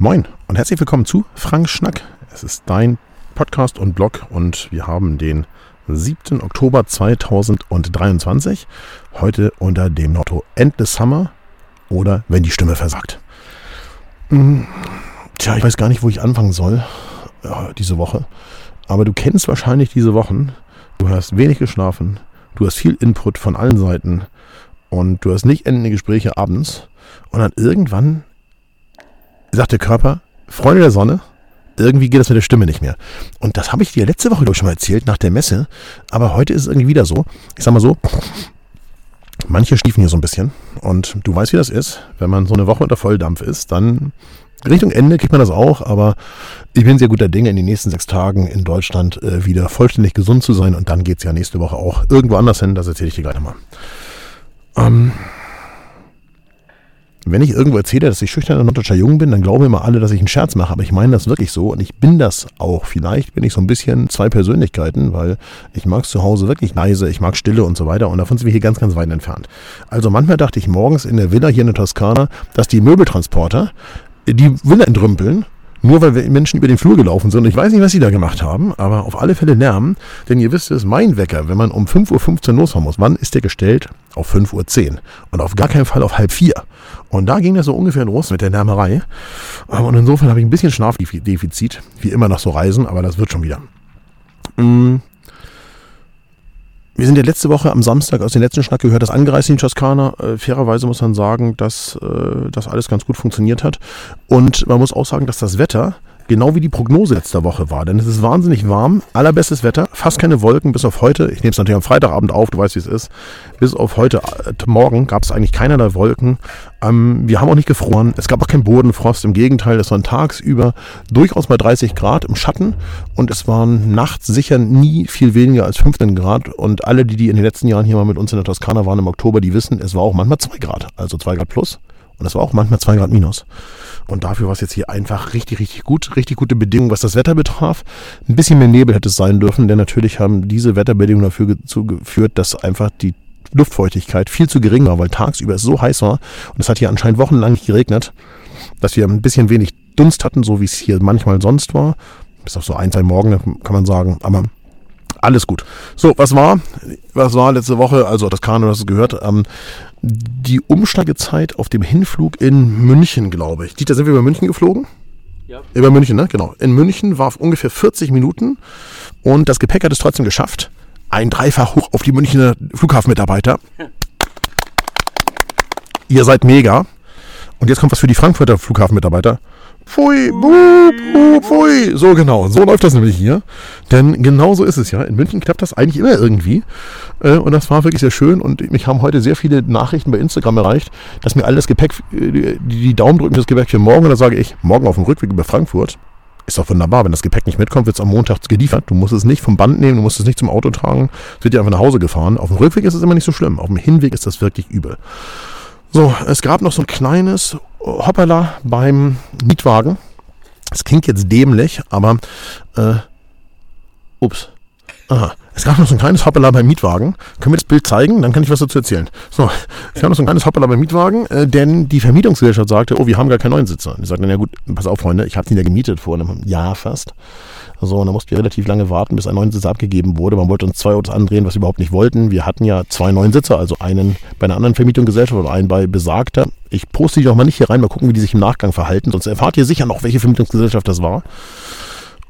Moin und herzlich willkommen zu Frank Schnack. Es ist dein Podcast und Blog und wir haben den 7. Oktober 2023. Heute unter dem Motto Endless Summer oder wenn die Stimme versagt. Hm, tja, ich weiß gar nicht, wo ich anfangen soll ja, diese Woche. Aber du kennst wahrscheinlich diese Wochen. Du hast wenig geschlafen, du hast viel Input von allen Seiten und du hast nicht endende Gespräche abends. Und dann irgendwann sagt der Körper, Freunde der Sonne, irgendwie geht das mit der Stimme nicht mehr. Und das habe ich dir letzte Woche, schon mal erzählt, nach der Messe. Aber heute ist es irgendwie wieder so. Ich sag mal so, manche schliefen hier so ein bisschen. Und du weißt, wie das ist. Wenn man so eine Woche unter Volldampf ist, dann Richtung Ende kriegt man das auch. Aber ich bin sehr guter Dinge, in den nächsten sechs Tagen in Deutschland äh, wieder vollständig gesund zu sein. Und dann geht es ja nächste Woche auch irgendwo anders hin. Das erzähle ich dir gleich nochmal. Ähm, wenn ich irgendwo erzähle, dass ich schüchterner norddeutscher Jung bin, dann glauben immer alle, dass ich einen Scherz mache. Aber ich meine das wirklich so und ich bin das auch. Vielleicht bin ich so ein bisschen zwei Persönlichkeiten, weil ich mag es zu Hause wirklich leise, ich mag Stille und so weiter. Und davon sind wir hier ganz, ganz weit entfernt. Also manchmal dachte ich morgens in der Villa hier in der Toskana, dass die Möbeltransporter die Villa entrümpeln nur weil Menschen über den Flur gelaufen sind. Ich weiß nicht, was sie da gemacht haben, aber auf alle Fälle Lärm. Denn ihr wisst es, mein Wecker, wenn man um 5.15 Uhr losfahren muss, wann ist der gestellt? Auf 5.10 Uhr. Und auf gar keinen Fall auf halb vier. Und da ging das so ungefähr los mit der Lärmerei. Und insofern habe ich ein bisschen Schlafdefizit, wie immer nach so Reisen, aber das wird schon wieder. Mm. Wir sind ja letzte Woche am Samstag aus dem letzten Schnack gehört, das angereist in Toskana. Äh, fairerweise muss man sagen, dass äh, das alles ganz gut funktioniert hat. Und man muss auch sagen, dass das Wetter genau wie die Prognose letzter Woche war. Denn es ist wahnsinnig warm, allerbestes Wetter, fast keine Wolken, bis auf heute. Ich nehme es natürlich am Freitagabend auf, du weißt, wie es ist. Bis auf heute äh, Morgen gab es eigentlich keinerlei Wolken. Ähm, wir haben auch nicht gefroren. Es gab auch keinen Bodenfrost. Im Gegenteil, es waren tagsüber durchaus mal 30 Grad im Schatten und es waren nachts sicher nie viel weniger als 15 Grad. Und alle, die, die in den letzten Jahren hier mal mit uns in der Toskana waren im Oktober, die wissen, es war auch manchmal 2 Grad, also 2 Grad plus. Und es war auch manchmal 2 Grad minus. Und dafür war es jetzt hier einfach richtig, richtig gut. Richtig gute Bedingungen, was das Wetter betraf. Ein bisschen mehr Nebel hätte es sein dürfen, denn natürlich haben diese Wetterbedingungen dafür geführt, dass einfach die Luftfeuchtigkeit viel zu gering war, weil tagsüber es so heiß war. Und es hat hier anscheinend wochenlang nicht geregnet, dass wir ein bisschen wenig Dunst hatten, so wie es hier manchmal sonst war. Bis auf so ein, zwei Morgen, kann man sagen. Aber alles gut. So, was war? Was war letzte Woche? Also das Kanu, das gehört. Ähm, die Umsteigezeit auf dem Hinflug in München, glaube ich. Dieter, sind wir über München geflogen? Ja. Über München, ne? Genau. In München war ungefähr 40 Minuten und das Gepäck hat es trotzdem geschafft. Ein Dreifach hoch auf die Münchner Flughafenmitarbeiter. Ihr seid mega. Und jetzt kommt was für die Frankfurter Flughafenmitarbeiter. Pfui, bup, bup, pfui. So genau, so läuft das nämlich hier. Denn genau so ist es ja. In München klappt das eigentlich immer irgendwie. Äh, und das war wirklich sehr schön. Und mich haben heute sehr viele Nachrichten bei Instagram erreicht, dass mir all das Gepäck, äh, die Daumen drücken das Gepäck für morgen. Und da sage ich, morgen auf dem Rückweg über Frankfurt. Ist doch wunderbar. Wenn das Gepäck nicht mitkommt, wird es am Montag geliefert. Du musst es nicht vom Band nehmen, du musst es nicht zum Auto tragen. Es wird dir einfach nach Hause gefahren. Auf dem Rückweg ist es immer nicht so schlimm. Auf dem Hinweg ist das wirklich übel. So, es gab noch so ein kleines Hoppala beim Mietwagen. Das klingt jetzt dämlich, aber äh, ups. Aha. Es gab noch so ein kleines Hoppala beim Mietwagen. Können wir das Bild zeigen? Dann kann ich was dazu erzählen. So, es gab noch so ein kleines Hoppala beim Mietwagen, äh, denn die Vermietungsgesellschaft sagte, oh, wir haben gar keinen neuen Sitzer. Die sagten, ja gut, pass auf, Freunde, ich habe den ja gemietet vor einem Jahr fast. So, und da mussten wir relativ lange warten, bis ein neuer Sitzer abgegeben wurde. Man wollte uns zwei Autos andrehen, was wir überhaupt nicht wollten. Wir hatten ja zwei neuen Sitzer, also einen bei einer anderen Vermietungsgesellschaft und einen bei besagter. Ich poste die auch mal nicht hier rein, mal gucken, wie die sich im Nachgang verhalten. Sonst erfahrt ihr sicher noch, welche Vermietungsgesellschaft das war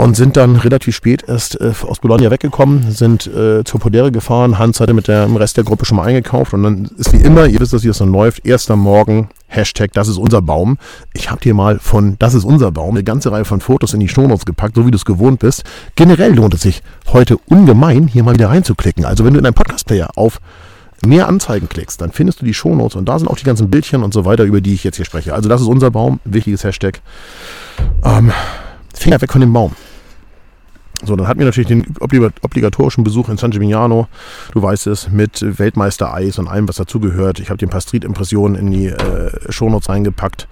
und sind dann relativ spät erst äh, aus Bologna weggekommen, sind äh, zur Podere gefahren. Hans hatte mit dem Rest der Gruppe schon mal eingekauft und dann ist wie immer, ihr wisst, dass hier das dann läuft, erster Morgen, Hashtag, das ist unser Baum. Ich habe dir mal von Das ist unser Baum eine ganze Reihe von Fotos in die Shownotes gepackt, so wie du es gewohnt bist. Generell lohnt es sich heute ungemein, hier mal wieder reinzuklicken. Also wenn du in deinem Podcast-Player auf mehr Anzeigen klickst, dann findest du die Shownotes und da sind auch die ganzen Bildchen und so weiter, über die ich jetzt hier spreche. Also das ist unser Baum, wichtiges Hashtag. Ähm, Finger weg von dem Baum. So, dann hatten wir natürlich den obligatorischen Besuch in San Gimignano, du weißt es, mit Weltmeister-Eis und allem, was dazugehört. Ich habe den Pastrit-Impressionen in die äh, Shownotes reingepackt.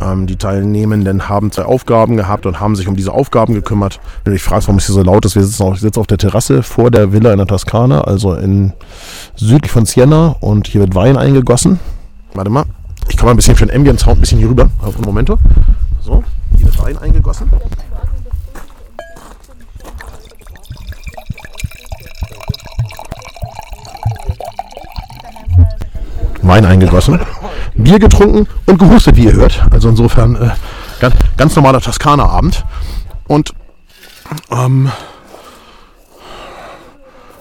Ähm, die Teilnehmenden haben zwei Aufgaben gehabt und haben sich um diese Aufgaben gekümmert. Wenn du dich fragst, warum es hier so laut ist, wir sitzen auf, sitzen auf der Terrasse vor der Villa in der Toskana, also in südlich von Siena und hier wird Wein eingegossen. Warte mal, ich komme mal ein bisschen für den Ambient Sound ein bisschen hier rüber auf ein Momento. So. hier wird Wein eingegossen. Wein eingegossen, Bier getrunken und gehustet, wie ihr hört. Also insofern äh, ganz, ganz normaler Toskana-Abend. Und ähm,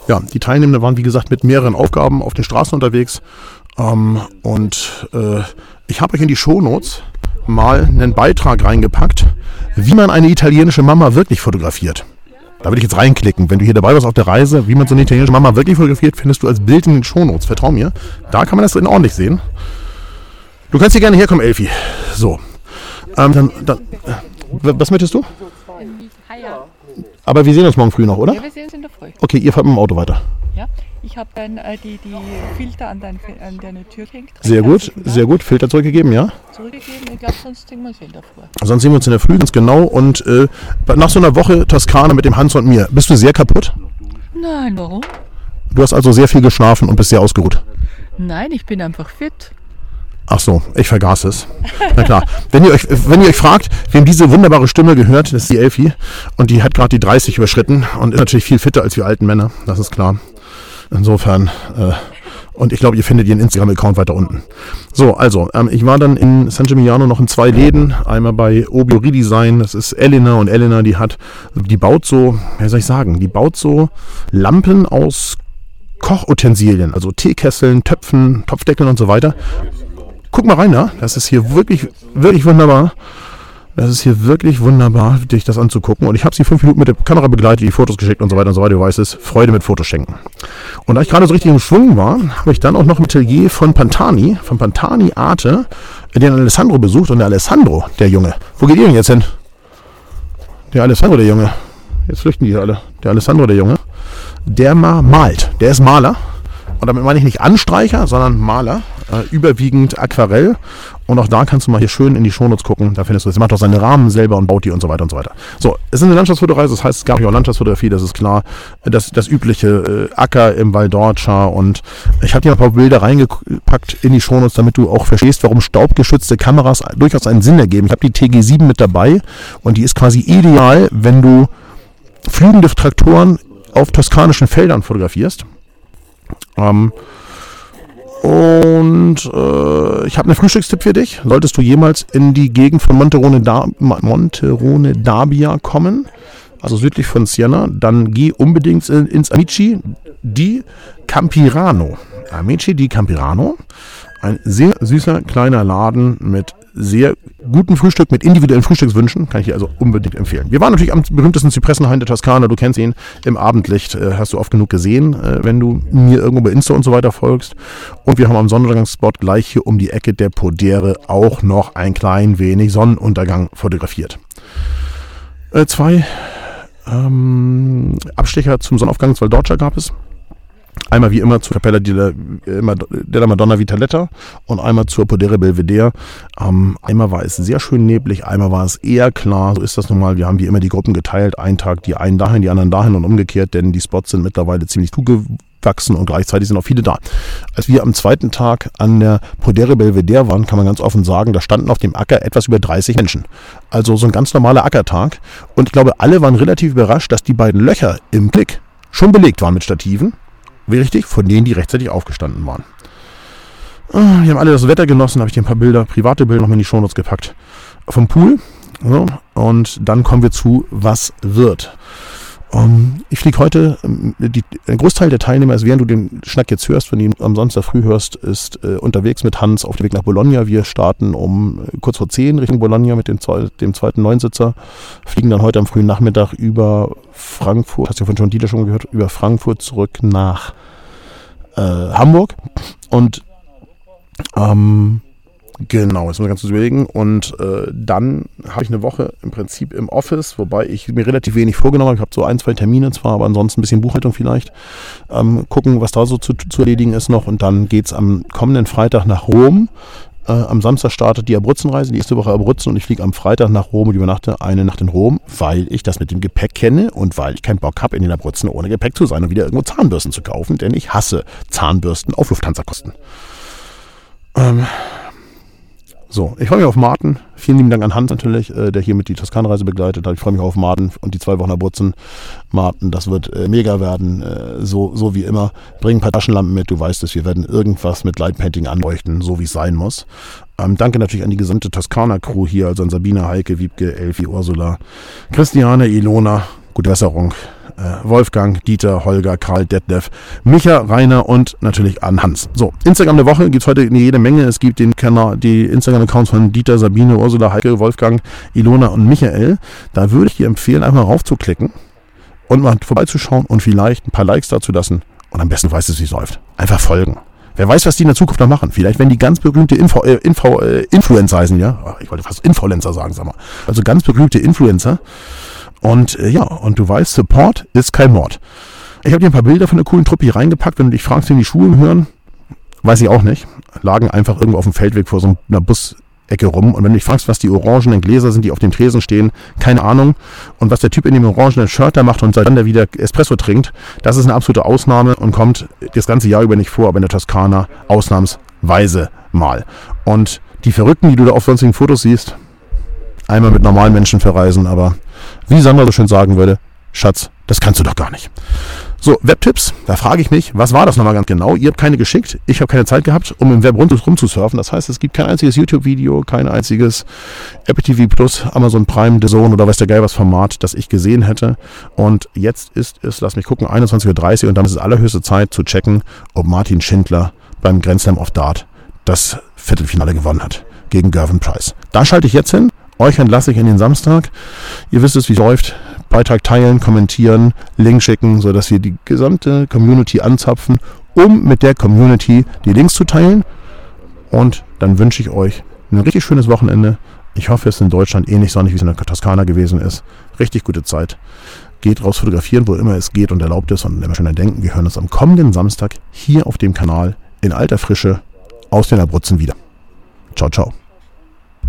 ja, die Teilnehmenden waren wie gesagt mit mehreren Aufgaben auf den Straßen unterwegs. Ähm, und äh, ich habe euch in die Shownotes mal einen Beitrag reingepackt, wie man eine italienische Mama wirklich fotografiert. Da würde ich jetzt reinklicken. Wenn du hier dabei warst auf der Reise, wie man so eine italienische Mama wirklich fotografiert, findest du als Bild in den Shownotes. Vertrau mir. Da kann man das drin ordentlich sehen. Du kannst hier gerne herkommen, Elfi. So. Ähm, dann, dann, äh, was möchtest du? Aber wir sehen uns morgen früh noch, oder? Ja, wir sehen uns in der Früh. Okay, ihr fahrt mit dem Auto weiter. Ich habe dann äh, die, die Filter an, dein, an deine Tür gehängt. Sehr gut, sehr gut. Filter zurückgegeben, ja? Zurückgegeben. Ich glaube, sonst sehen wir uns in der Früh. Sonst sehen wir uns in der Früh ganz genau. Und äh, nach so einer Woche Toskana mit dem Hans und mir, bist du sehr kaputt? Nein, warum? Du hast also sehr viel geschlafen und bist sehr ausgeruht. Nein, ich bin einfach fit. Ach so, ich vergaß es. Na klar. Wenn ihr euch, wenn ihr euch fragt, wem diese wunderbare Stimme gehört, das ist die Elfi. Und die hat gerade die 30 überschritten und ist natürlich viel fitter als wir alten Männer. Das ist klar. Insofern, äh, und ich glaube, ihr findet ihren Instagram-Account weiter unten. So, also, ähm, ich war dann in San Gimignano noch in zwei Läden. Einmal bei Obio Redesign, das ist Elena und Elena, die hat, die baut so, wie soll ich sagen, die baut so Lampen aus Kochutensilien, also Teekesseln, Töpfen, Topfdeckeln und so weiter. Guck mal rein, ja? Das ist hier wirklich, wirklich wunderbar. Das ist hier wirklich wunderbar, dich das anzugucken. Und ich habe sie fünf Minuten mit der Kamera begleitet, die Fotos geschickt und so weiter und so weiter. Du weißt es, Freude mit Fotos schenken. Und da ich gerade so richtig im Schwung war, habe ich dann auch noch ein Atelier von Pantani, von Pantani Arte, den Alessandro besucht. Und der Alessandro, der Junge, wo geht ihr denn jetzt hin? Der Alessandro, der Junge. Jetzt flüchten die alle. Der Alessandro, der Junge. Der mal malt. Der ist Maler. Und damit meine ich nicht Anstreicher, sondern Maler. Äh, überwiegend Aquarell. Und auch da kannst du mal hier schön in die Shownotes gucken. Da findest du das. Er macht auch seine Rahmen selber und baut die und so weiter und so weiter. So, es ist eine Landschaftsfotoreise. Das heißt, es gab ja auch Landschaftsfotografie, das ist klar. Das, das übliche äh, Acker im Val d'Orcia. Und ich habe dir ein paar Bilder reingepackt in die Shownotes, damit du auch verstehst, warum staubgeschützte Kameras durchaus einen Sinn ergeben. Ich habe die TG7 mit dabei und die ist quasi ideal, wenn du flügende Traktoren auf toskanischen Feldern fotografierst. Ähm, und äh, ich habe einen Frühstückstipp für dich. Solltest du jemals in die Gegend von Monterone, da Monterone d'Abia kommen, also südlich von Siena, dann geh unbedingt ins Amici di Campirano. Amici di Campirano. Ein sehr süßer kleiner Laden mit sehr gutem Frühstück, mit individuellen Frühstückswünschen. Kann ich dir also unbedingt empfehlen. Wir waren natürlich am berühmtesten Zypressenhain der Toskana. Du kennst ihn im Abendlicht. Äh, hast du oft genug gesehen, äh, wenn du mir irgendwo bei Insta und so weiter folgst. Und wir haben am Sonnenuntergangsspot gleich hier um die Ecke der Podere auch noch ein klein wenig Sonnenuntergang fotografiert. Äh, zwei ähm, Abstecher zum Sonnenaufgang, zwei Deutscher gab es. Einmal wie immer zur Capella della, Madonna Vitaletta und einmal zur Podere Belvedere. Ähm, einmal war es sehr schön neblig, einmal war es eher klar. So ist das nun mal. Wir haben wie immer die Gruppen geteilt. Einen Tag die einen dahin, die anderen dahin und umgekehrt, denn die Spots sind mittlerweile ziemlich zugewachsen und gleichzeitig sind auch viele da. Als wir am zweiten Tag an der Podere Belvedere waren, kann man ganz offen sagen, da standen auf dem Acker etwas über 30 Menschen. Also so ein ganz normaler Ackertag. Und ich glaube, alle waren relativ überrascht, dass die beiden Löcher im Blick schon belegt waren mit Stativen richtig? Von denen, die rechtzeitig aufgestanden waren. Ah, wir haben alle das Wetter genossen, habe ich dir ein paar Bilder, private Bilder noch in die Shownotes gepackt. Vom Pool. So, und dann kommen wir zu, was wird. Um, ähm, ich fliege heute, ähm, die, ein Großteil der Teilnehmer ist, während du den Schnack jetzt hörst, wenn du ihn am Samstag früh hörst, ist äh, unterwegs mit Hans auf dem Weg nach Bologna. Wir starten um äh, kurz vor 10 Richtung Bologna mit dem, dem zweiten Neunsitzer, fliegen dann heute am frühen Nachmittag über Frankfurt, hast du ja von John Dieter schon gehört, über Frankfurt zurück nach äh, Hamburg und ähm, Genau, jetzt muss ich ganz kurz überlegen. Und äh, dann habe ich eine Woche im Prinzip im Office, wobei ich mir relativ wenig vorgenommen habe. Ich habe so ein, zwei Termine zwar, aber ansonsten ein bisschen Buchhaltung vielleicht. Ähm, gucken, was da so zu, zu erledigen ist noch. Und dann geht es am kommenden Freitag nach Rom. Äh, am Samstag startet die Abruzzenreise, die erste Woche Abruzzen und ich fliege am Freitag nach Rom und übernachte eine Nacht in Rom, weil ich das mit dem Gepäck kenne und weil ich keinen Bock habe, in den Abruzzen ohne Gepäck zu sein und wieder irgendwo Zahnbürsten zu kaufen, denn ich hasse Zahnbürsten auf Lufthansa-Kosten. Ähm, So, ich freue mich auf Martin. Vielen lieben Dank an Hans natürlich, äh, der hier mit die Toskana-Reise begleitet hat. Ich freue mich auf Martin und die zwei Wochen Abruzzen. Martin, das wird äh, mega werden, äh, so, so wie immer. Bring ein paar Taschenlampen mit, du weißt es, wir werden irgendwas mit Lightpainting anleuchten, so wie es sein muss. Ähm, danke natürlich an die gesamte Toskana-Crew hier, also an Sabine, Heike, Wiebke, Elfi, Ursula, Christiane, Ilona, gute Besserung, Wolfgang, Dieter, Holger, Karl, Detlef, Micha, Rainer und natürlich an Hans. So, Instagram der Woche gibt es heute jede Menge. Es gibt den Kanal, die Instagram-Accounts von Dieter, Sabine, Ursula, Heike, Wolfgang, Ilona und Michael. Da würde ich dir empfehlen, einfach raufzuklicken und mal vorbeizuschauen und vielleicht ein paar Likes dazu lassen. Und am besten weißt du, wie es läuft. Einfach folgen. Wer weiß, was die in der Zukunft noch machen. Vielleicht wenn die ganz berühmte Info, äh, Info, äh, Influencer heißen, ja. Ich wollte fast Influencer sagen, sag mal. Also ganz berühmte Influencer und äh, ja, und du weißt, Support ist kein Mord. Ich habe dir ein paar Bilder von der coolen Truppe hier reingepackt. Wenn du dich fragst, wie die Schuhe hören, weiß ich auch nicht. Lagen einfach irgendwo auf dem Feldweg vor so einer Busecke rum. Und wenn du dich fragst, was die orangenen Gläser sind, die auf dem Tresen stehen, keine Ahnung. Und was der Typ in dem orangenen Shirt da macht und dann der wieder Espresso trinkt, das ist eine absolute Ausnahme und kommt das ganze Jahr über nicht vor, aber in der Toskana ausnahmsweise mal. Und die Verrückten, die du da auf sonstigen Fotos siehst, einmal mit normalen Menschen verreisen, aber wie Sandra so schön sagen würde, Schatz, das kannst du doch gar nicht. So, Webtipps, da frage ich mich, was war das nochmal ganz genau? Ihr habt keine geschickt, ich habe keine Zeit gehabt, um im Web rumzusurfen. Das heißt, es gibt kein einziges YouTube-Video, kein einziges Apple TV Plus, Amazon Prime, Zone oder weiß der Geil was Format, das ich gesehen hätte. Und jetzt ist es, lass mich gucken, 21.30 Uhr und dann ist es allerhöchste Zeit zu checken, ob Martin Schindler beim Grand Slam of Dart das Viertelfinale gewonnen hat gegen Gervin Price. Da schalte ich jetzt hin euch entlasse ich in den Samstag. Ihr wisst es, wie es läuft. Beitrag teilen, kommentieren, Link schicken, sodass wir die gesamte Community anzapfen, um mit der Community die Links zu teilen. Und dann wünsche ich euch ein richtig schönes Wochenende. Ich hoffe, es ist in Deutschland ähnlich sonnig, wie es in der Toskana gewesen ist. Richtig gute Zeit. Geht raus fotografieren, wo immer es geht und erlaubt ist. Und immer schön denken, wir hören uns am kommenden Samstag hier auf dem Kanal in alter Frische aus den Abruzzen wieder. Ciao, ciao.